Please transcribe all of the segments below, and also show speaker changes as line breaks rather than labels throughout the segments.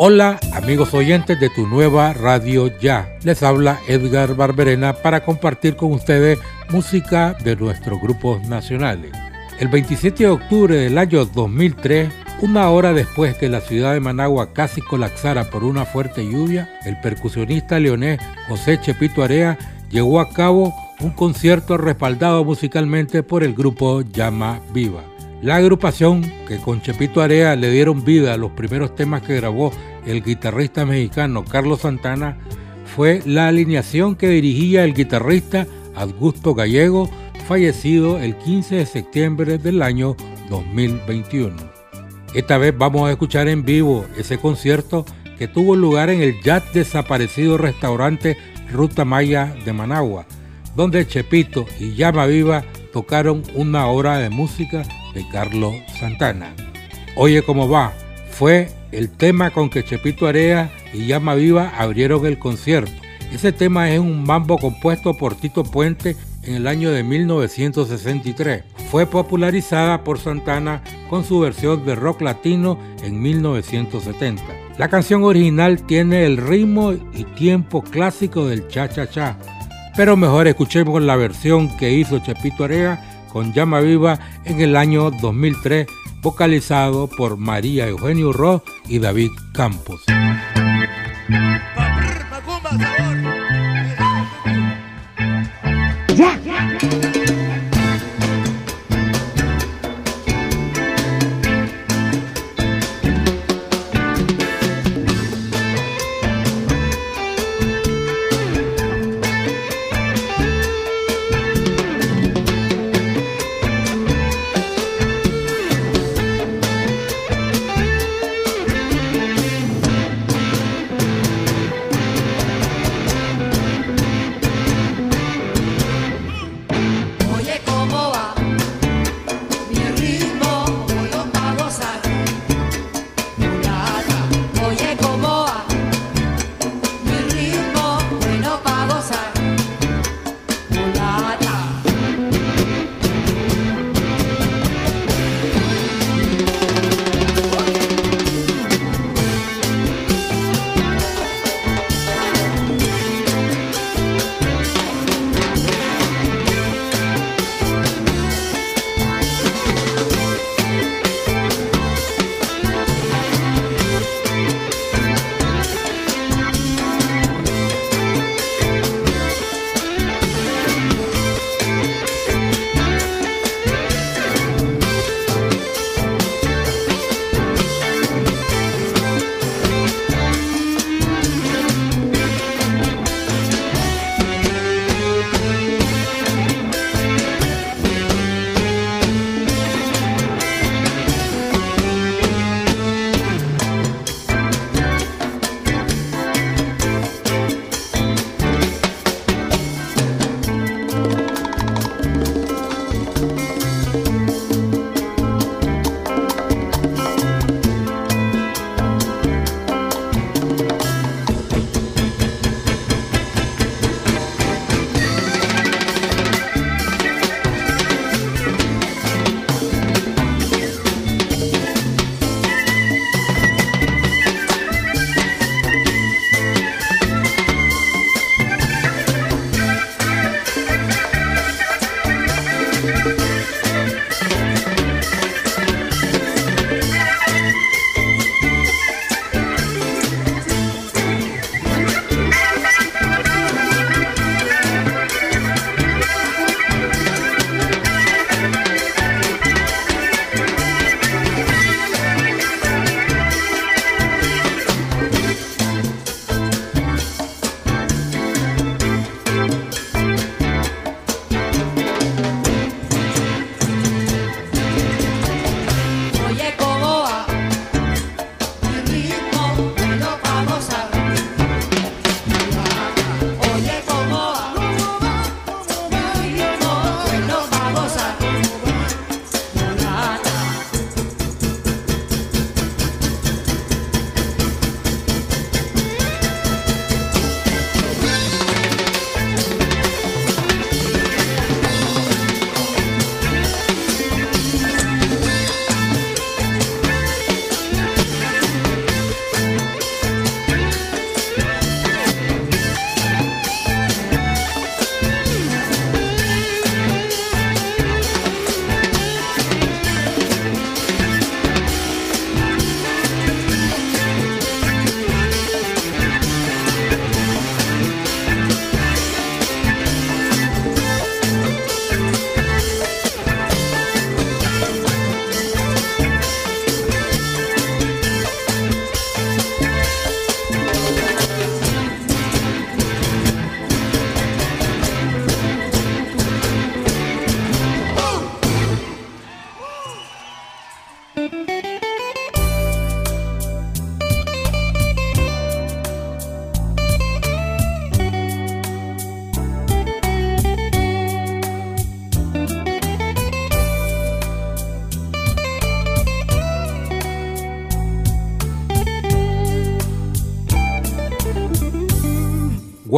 Hola amigos oyentes de tu nueva radio ya. Les habla Edgar Barberena para compartir con ustedes música de nuestros grupos nacionales. El 27 de octubre del año 2003, una hora después que la ciudad de Managua casi colapsara por una fuerte lluvia, el percusionista leonés José Chepito Area llevó a cabo un concierto respaldado musicalmente por el grupo Llama Viva. La agrupación que con Chepito Area le dieron vida a los primeros temas que grabó el guitarrista mexicano Carlos Santana fue la alineación que dirigía el guitarrista Augusto Gallego, fallecido el 15 de septiembre del año 2021. Esta vez vamos a escuchar en vivo ese concierto que tuvo lugar en el ya desaparecido restaurante Ruta Maya de Managua, donde Chepito y Llama Viva tocaron una hora de música de Carlos Santana. Oye cómo va, fue el tema con que Chepito Area y Llama Viva abrieron el concierto. Ese tema es un mambo compuesto por Tito Puente en el año de 1963. Fue popularizada por Santana con su versión de rock latino en 1970. La canción original tiene el ritmo y tiempo clásico del cha-cha-cha, pero mejor escuchemos la versión que hizo Chepito Area con Llama Viva en el año 2003, vocalizado por María Eugenio Ross y David Campos.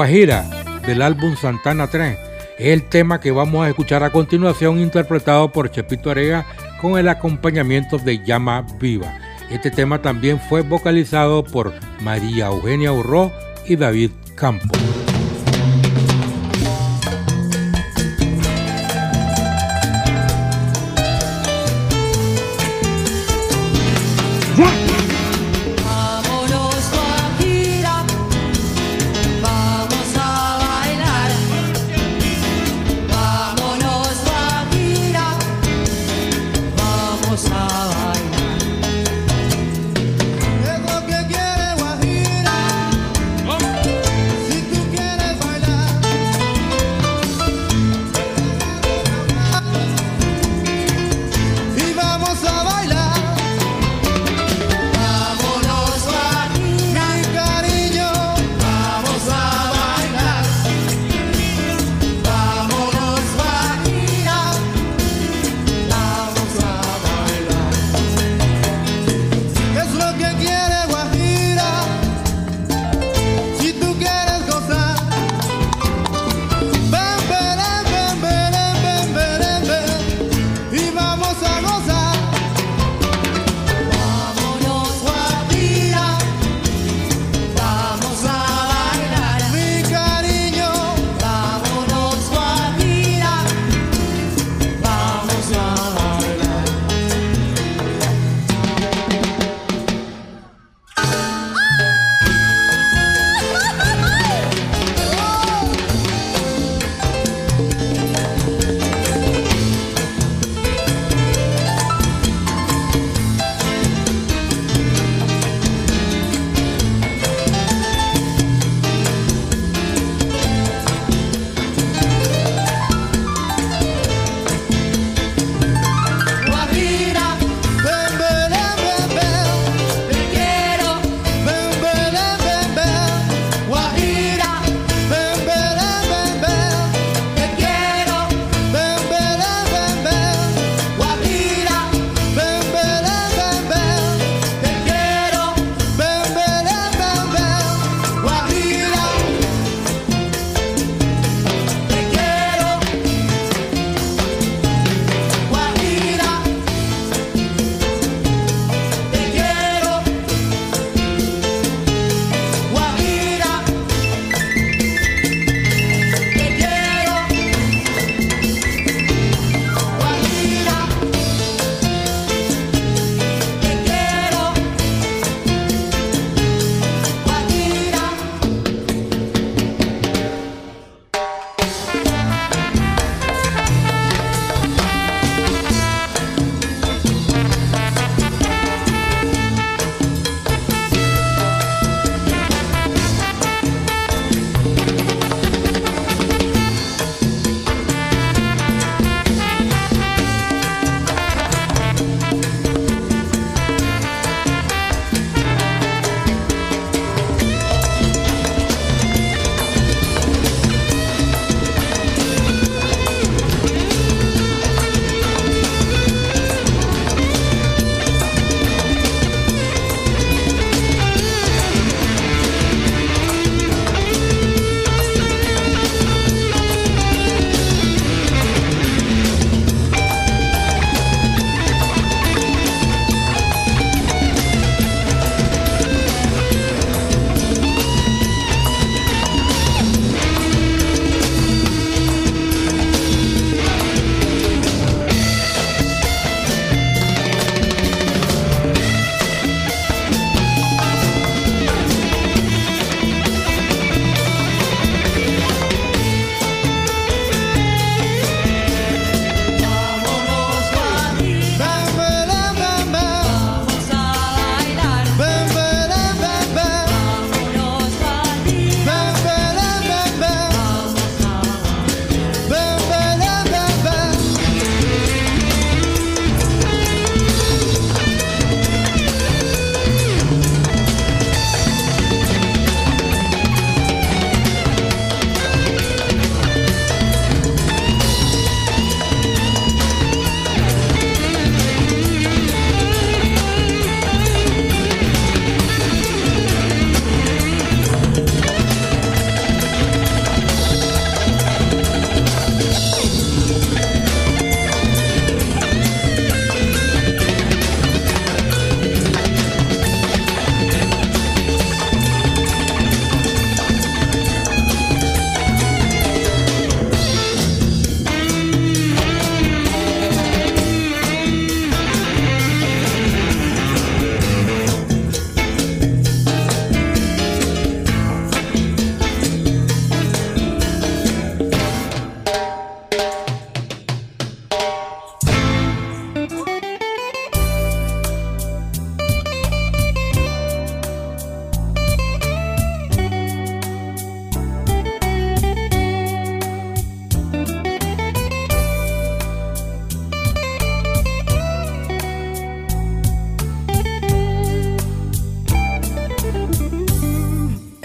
Guajira del álbum Santana 3 es el tema que vamos a escuchar a continuación interpretado por Chepito Arega con el acompañamiento de Llama Viva. Este tema también fue vocalizado por María Eugenia Urró y David Campos.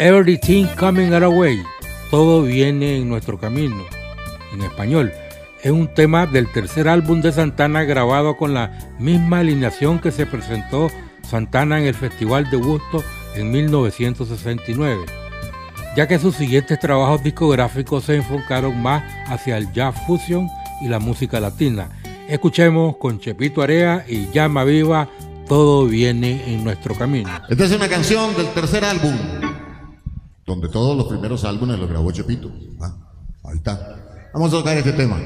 Everything Coming Our Way, todo viene en nuestro camino, en español. Es un tema del tercer álbum de Santana grabado con la misma alineación que se presentó Santana en el Festival de Gusto en 1969, ya que sus siguientes trabajos discográficos se enfocaron más hacia el jazz fusion y la música latina. Escuchemos con Chepito Area y Llama Viva, todo viene en nuestro camino.
Esta es una canción del tercer álbum, donde todos los primeros álbumes los grabó Chepito. Ah, ahí está. Vamos a tocar este tema.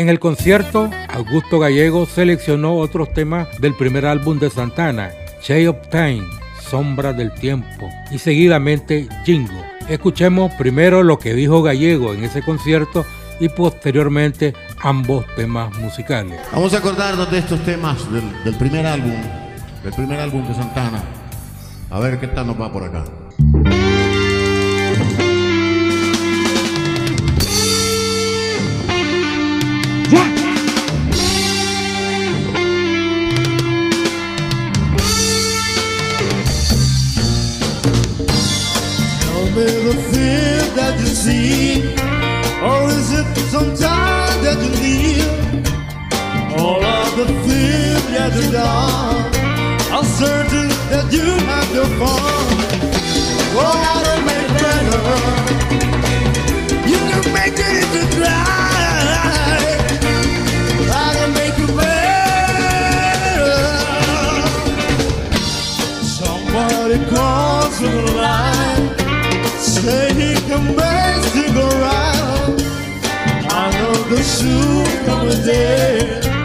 En el concierto, Augusto Gallego seleccionó otros temas del primer álbum de Santana, Shade of Time, Sombra del Tiempo, y seguidamente Jingo. Escuchemos primero lo que dijo Gallego en ese concierto y posteriormente ambos temas musicales.
Vamos a acordarnos de estos temas del, del primer álbum, del primer álbum de Santana. A ver qué tal nos va por acá.
See? Or is it sometimes that you leave? All of the fear that you done I'm certain that you have your fun Go out and make better
You can make it into dry. I can make it better. Somebody calls on the line, say he can make it go right. I know the soon come a day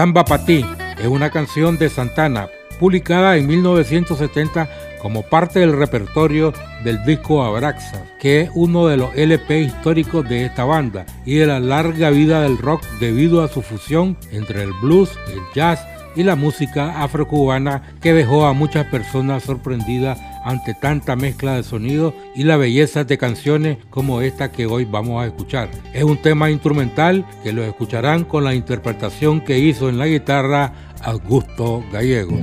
Samba Pa' Ti es una canción de Santana, publicada en 1970 como parte del repertorio del disco Abraxa, que es uno de los LP históricos de esta banda y de la larga vida del rock debido a su fusión entre el blues, el jazz y la música afrocubana que dejó a muchas personas sorprendidas ante tanta mezcla de sonidos y la belleza de canciones como esta que hoy vamos a escuchar. Es un tema instrumental que lo escucharán con la interpretación que hizo en la guitarra Augusto Gallegos.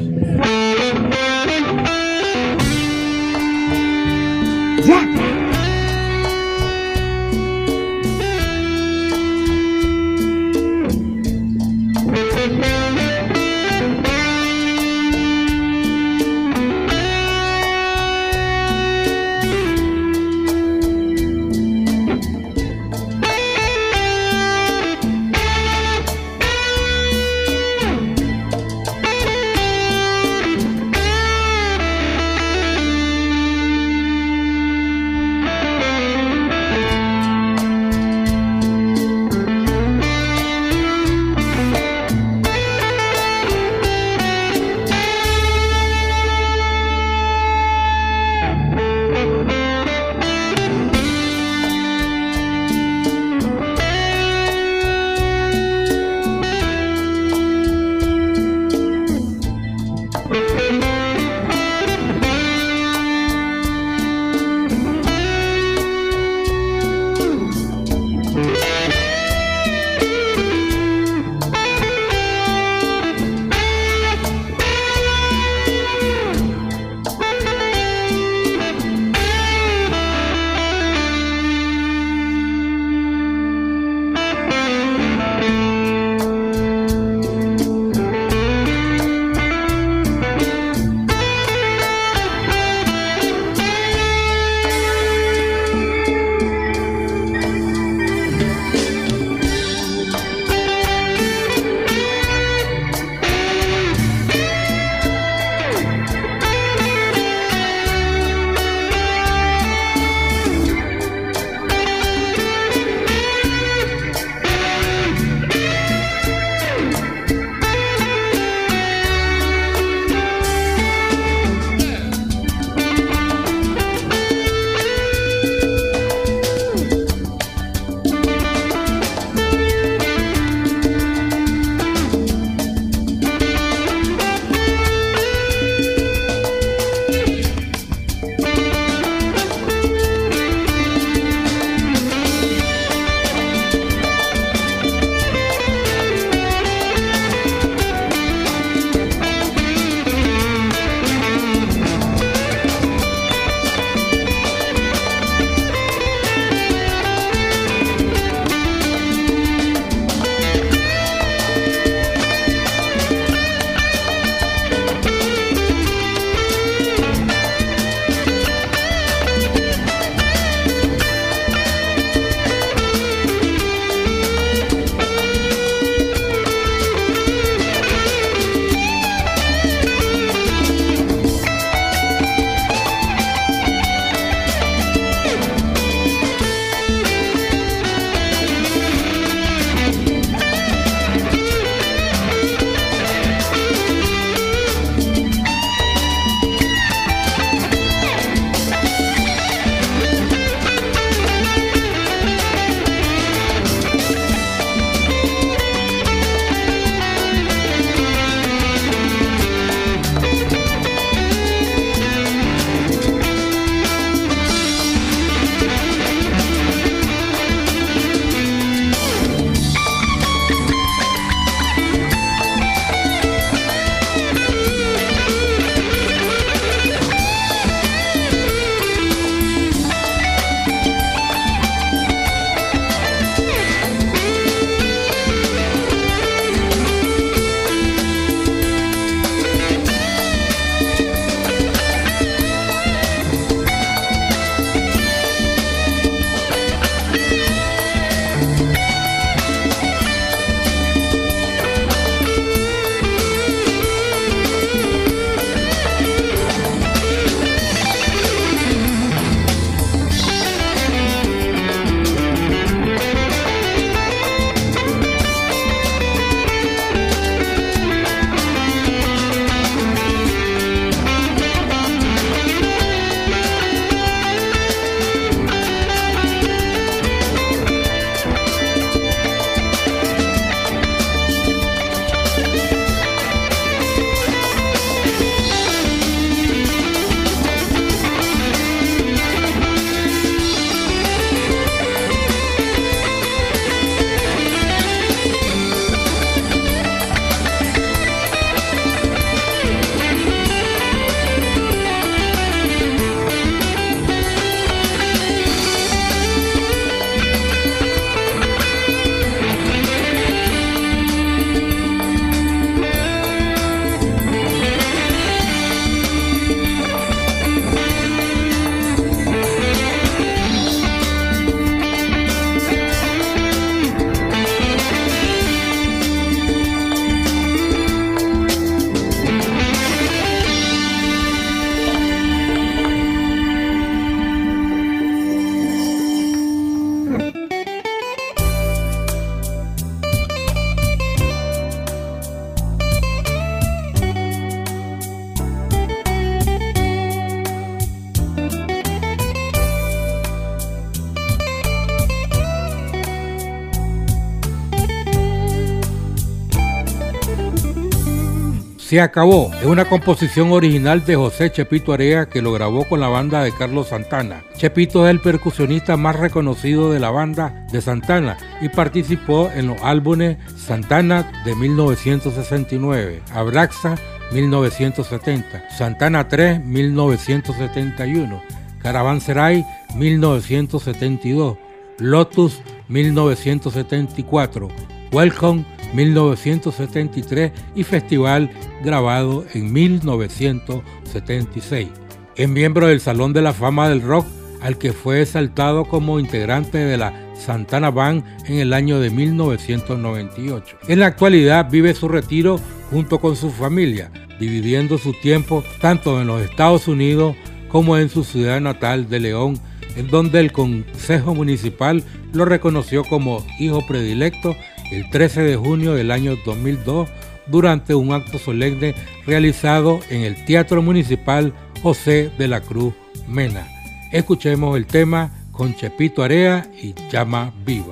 Se acabó. Es una composición original de José Chepito Area que lo grabó con la banda de Carlos Santana. Chepito es el percusionista más reconocido de la banda de Santana y participó en los álbumes Santana de 1969, Abraxa 1970, Santana 3 1971, Caravanserai 1972, Lotus 1974, Welcome 1973 y Festival grabado en 1976. Es miembro del Salón de la Fama del Rock al que fue exaltado como integrante de la Santana Band en el año de 1998. En la actualidad vive su retiro junto con su familia, dividiendo su tiempo tanto en los Estados Unidos como en su ciudad natal de León, en donde el Consejo Municipal lo reconoció como hijo predilecto el 13 de junio del año 2002 durante un acto solemne realizado en el Teatro Municipal José de la Cruz Mena. Escuchemos el tema con Chepito Area y Llama Viva.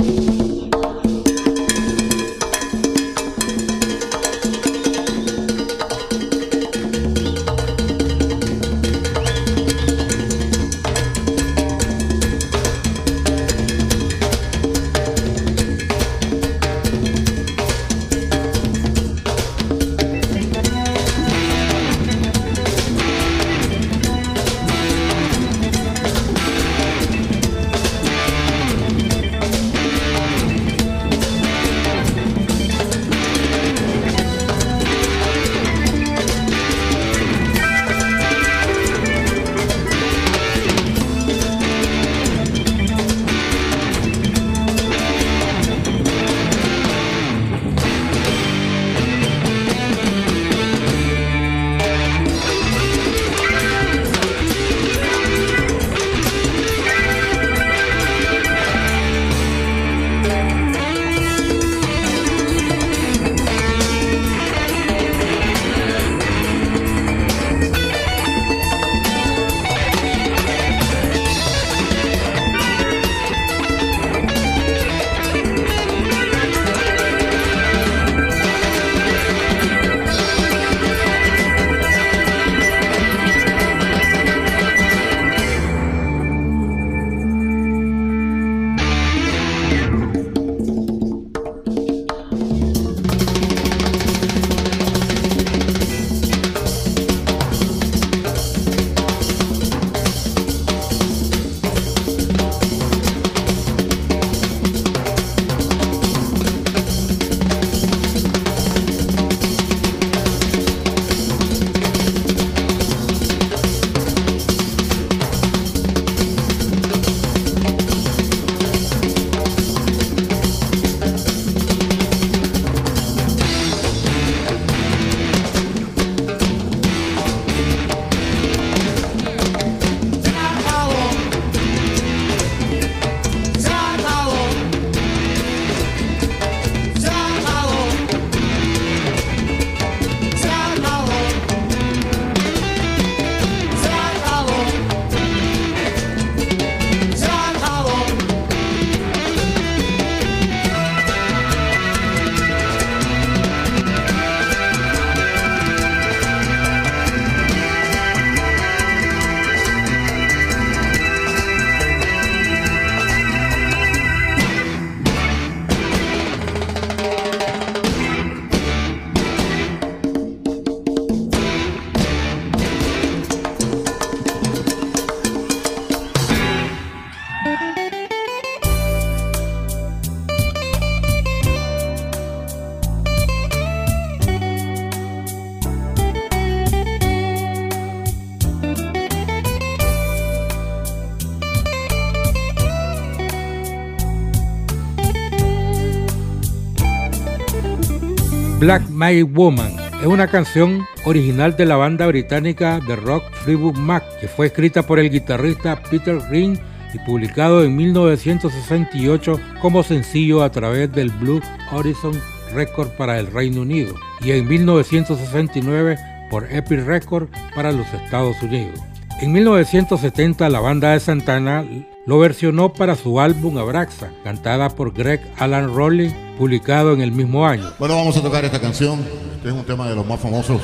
Black My Woman es una canción original de la banda británica de rock Fleetwood Mac, que fue escrita por el guitarrista Peter Green y publicado en 1968 como sencillo a través del Blue Horizon Record para el Reino Unido y en 1969 por Epic Record para los Estados Unidos. En 1970 la banda de Santana lo versionó para su álbum Abraxa, cantada por Greg Alan Rowley, publicado en el mismo año.
Bueno, vamos a tocar esta canción. Este es un tema de los más famosos.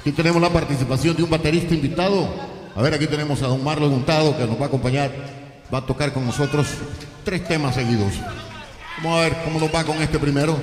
Aquí tenemos la participación de un baterista invitado. A ver, aquí tenemos a don Marlon Montado que nos va a acompañar. Va a tocar con nosotros tres temas seguidos. Vamos a ver cómo nos va con este primero.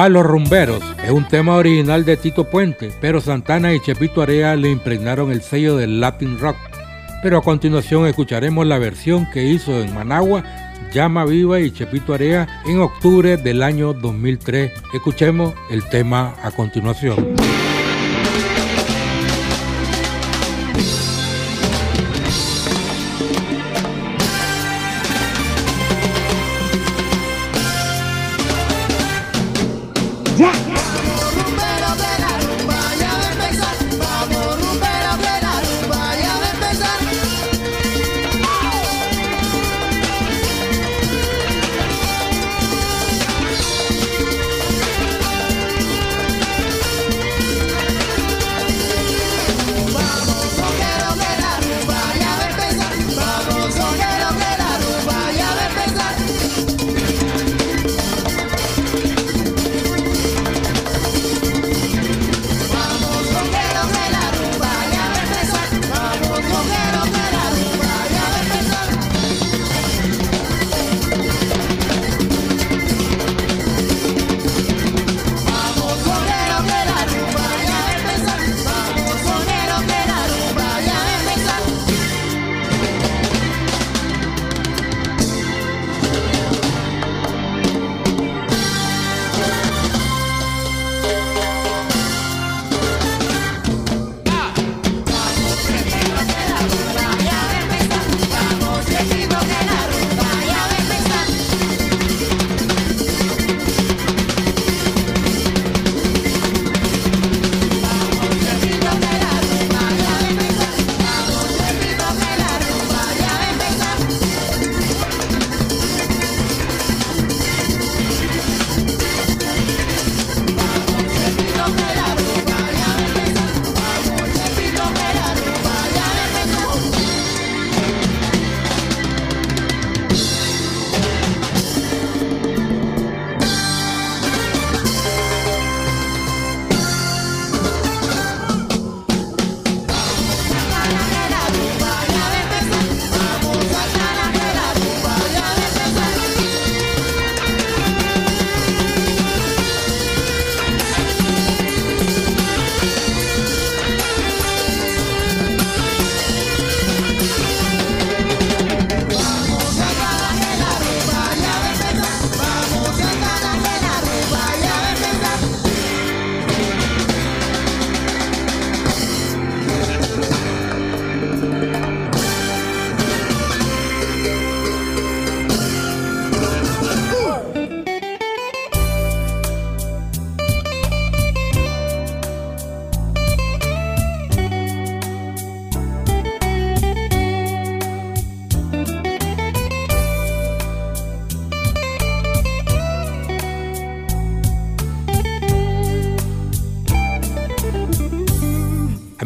Palos Rumberos es un tema original de Tito Puente, pero Santana y Chepito Area le impregnaron el sello del Latin Rock. Pero a continuación escucharemos la versión que hizo en Managua Llama Viva y Chepito Area en octubre del año 2003. Escuchemos el tema a continuación.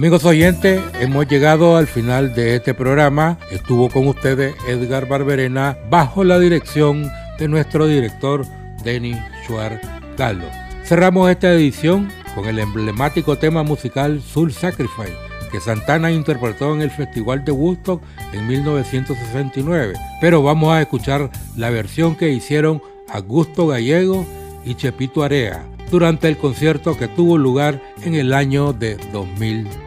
Amigos oyentes, hemos llegado al final de este programa. Estuvo con ustedes Edgar Barberena bajo la dirección de nuestro director Denny Schwartz Gallo. Cerramos esta edición con el emblemático tema musical Soul Sacrifice que Santana interpretó en el Festival de Woodstock en 1969. Pero vamos a escuchar la versión que hicieron Augusto Gallego y Chepito Area durante el concierto que tuvo lugar en el año de